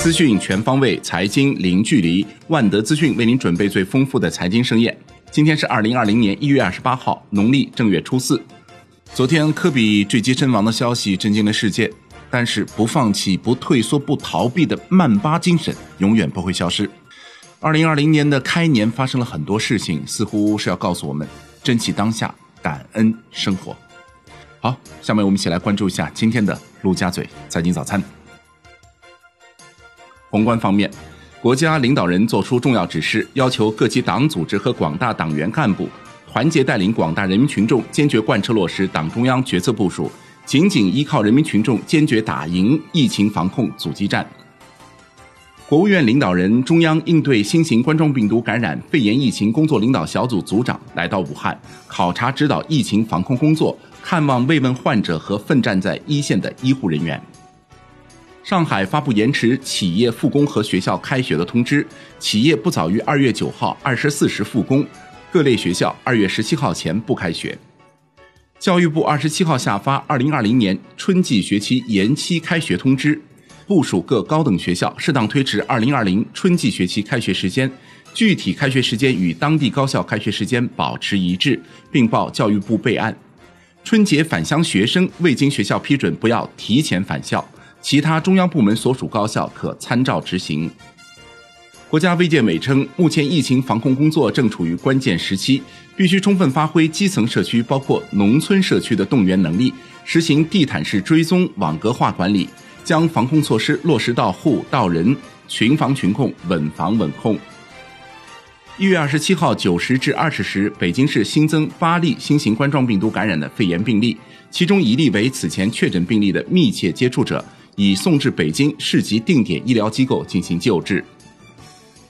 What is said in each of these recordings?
资讯全方位，财经零距离。万德资讯为您准备最丰富的财经盛宴。今天是二零二零年一月二十八号，农历正月初四。昨天科比坠机身亡的消息震惊了世界，但是不放弃、不退缩、不逃避的曼巴精神永远不会消失。二零二零年的开年发生了很多事情，似乎是要告诉我们珍惜当下，感恩生活。好，下面我们一起来关注一下今天的陆家嘴财经早餐。宏观方面，国家领导人作出重要指示，要求各级党组织和广大党员干部团结带领广大人民群众，坚决贯彻落实党中央决策部署，紧紧依靠人民群众，坚决打赢疫情防控阻击战。国务院领导人、中央应对新型冠状病毒感染肺炎疫情工作领导小组组长来到武汉，考察指导疫情防控工作，看望慰问患者和奋战在一线的医护人员。上海发布延迟企业复工和学校开学的通知，企业不早于二月九号二十四时复工，各类学校二月十七号前不开学。教育部二十七号下发二零二零年春季学期延期开学通知，部署各高等学校适当推迟二零二零春季学期开学时间，具体开学时间与当地高校开学时间保持一致，并报教育部备案。春节返乡学生未经学校批准，不要提前返校。其他中央部门所属高校可参照执行。国家卫健委称，目前疫情防控工作正处于关键时期，必须充分发挥基层社区，包括农村社区的动员能力，实行地毯式追踪、网格化管理，将防控措施落实到户到人，群防群控，稳防稳控。一月二十七号九时至二十时，北京市新增八例新型冠状病毒感染的肺炎病例，其中一例为此前确诊病例的密切接触者。已送至北京市级定点医疗机构进行救治。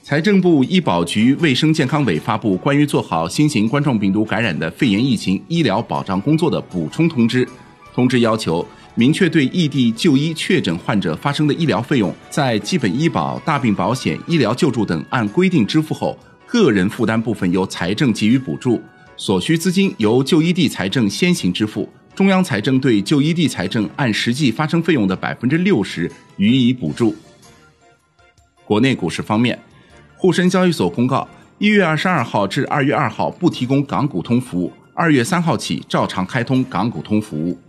财政部、医保局、卫生健康委发布关于做好新型冠状病毒感染的肺炎疫情医疗保障工作的补充通知。通知要求，明确对异地就医确诊患者发生的医疗费用，在基本医保、大病保险、医疗救助等按规定支付后，个人负担部分由财政给予补助，所需资金由就医地财政先行支付。中央财政对就医地财政按实际发生费用的百分之六十予以补助。国内股市方面，沪深交易所公告，一月二十二号至二月二号不提供港股通服务，二月三号起照常开通港股通服务。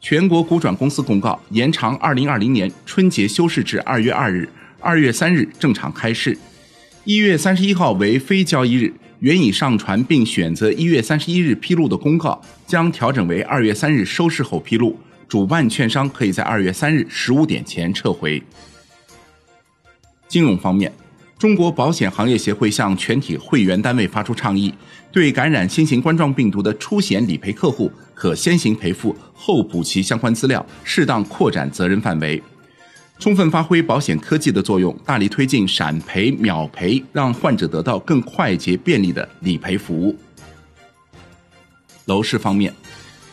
全国股转公司公告，延长二零二零年春节休市至二月二日，二月三日正常开市，一月三十一号为非交易日。原已上传并选择一月三十一日披露的公告，将调整为二月三日收市后披露。主办券商可以在二月三日十五点前撤回。金融方面，中国保险行业协会向全体会员单位发出倡议，对感染新型冠状病毒的出险理赔客户，可先行赔付后补齐相关资料，适当扩展责任范围。充分发挥保险科技的作用，大力推进闪赔秒赔，让患者得到更快捷便利的理赔服务。楼市方面，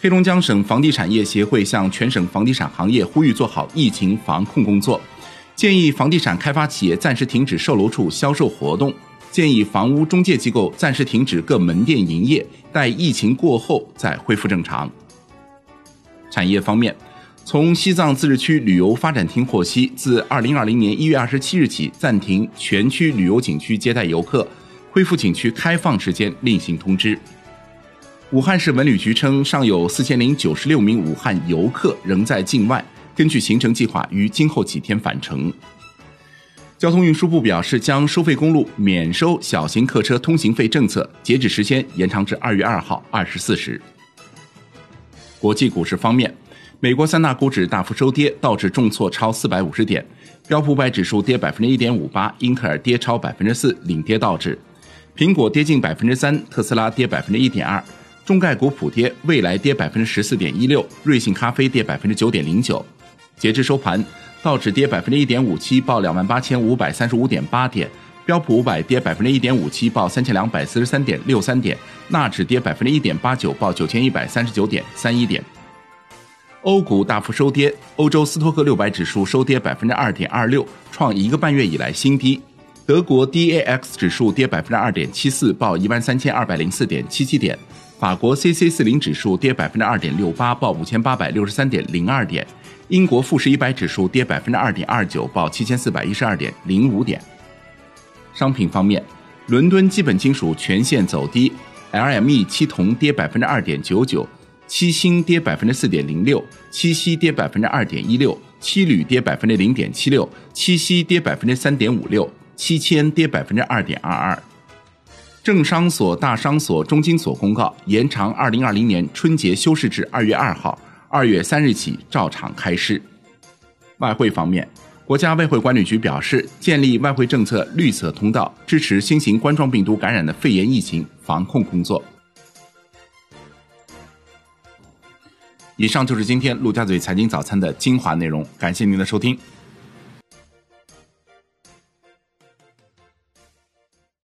黑龙江省房地产业协会向全省房地产行业呼吁做好疫情防控工作，建议房地产开发企业暂时停止售楼处销售活动，建议房屋中介机构暂时停止各门店营业，待疫情过后再恢复正常。产业方面。从西藏自治区旅游发展厅获悉，自二零二零年一月二十七日起，暂停全区旅游景区接待游客，恢复景区开放时间另行通知。武汉市文旅局称，尚有四千零九十六名武汉游客仍在境外，根据行程计划于今后几天返程。交通运输部表示，将收费公路免收小型客车通行费政策截止时间延长至二月二号二十四时。国际股市方面。美国三大股指大幅收跌，道指重挫超四百五十点，标普五百指数跌百分之一点五八，英特尔跌超百分之四，领跌道指。苹果跌近百分之三，特斯拉跌百分之一点二，中概股普跌，蔚来跌百分之十四点一六，瑞幸咖啡跌百分之九点零九。截至收盘，道指跌百分之一点五七，报两万八千五百三十五点八点；标普五百跌百分之一点五七，报三千两百四十三点六三点；纳指跌百分之一点八九，报九千一百三十九点三一点。欧股大幅收跌，欧洲斯托克六百指数收跌百分之二点二六，创一个半月以来新低。德国 DAX 指数跌百分之二点七四，报一万三千二百零四点七七点。法国 CAC 四零指数跌百分之二点六八，报五千八百六十三点零二点。英国富时一百指数跌百分之二点二九，报七千四百一十二点零五点。商品方面，伦敦基本金属全线走低，LME 期铜跌百分之二点九九，七星跌百分之四点零六，期锡跌百分之二点一六，七铝跌百分之零点七六，期锡跌百分之三点五六，七千跌百分之二点二二。政商所、大商所、中金所公告延长二零二零年春节休市至二月二号，二月三日起照常开市。外汇方面，国家外汇管理局表示，建立外汇政策绿色通道，支持新型冠状病毒感染的肺炎疫情防控工作。以上就是今天陆家嘴财经早餐的精华内容，感谢您的收听。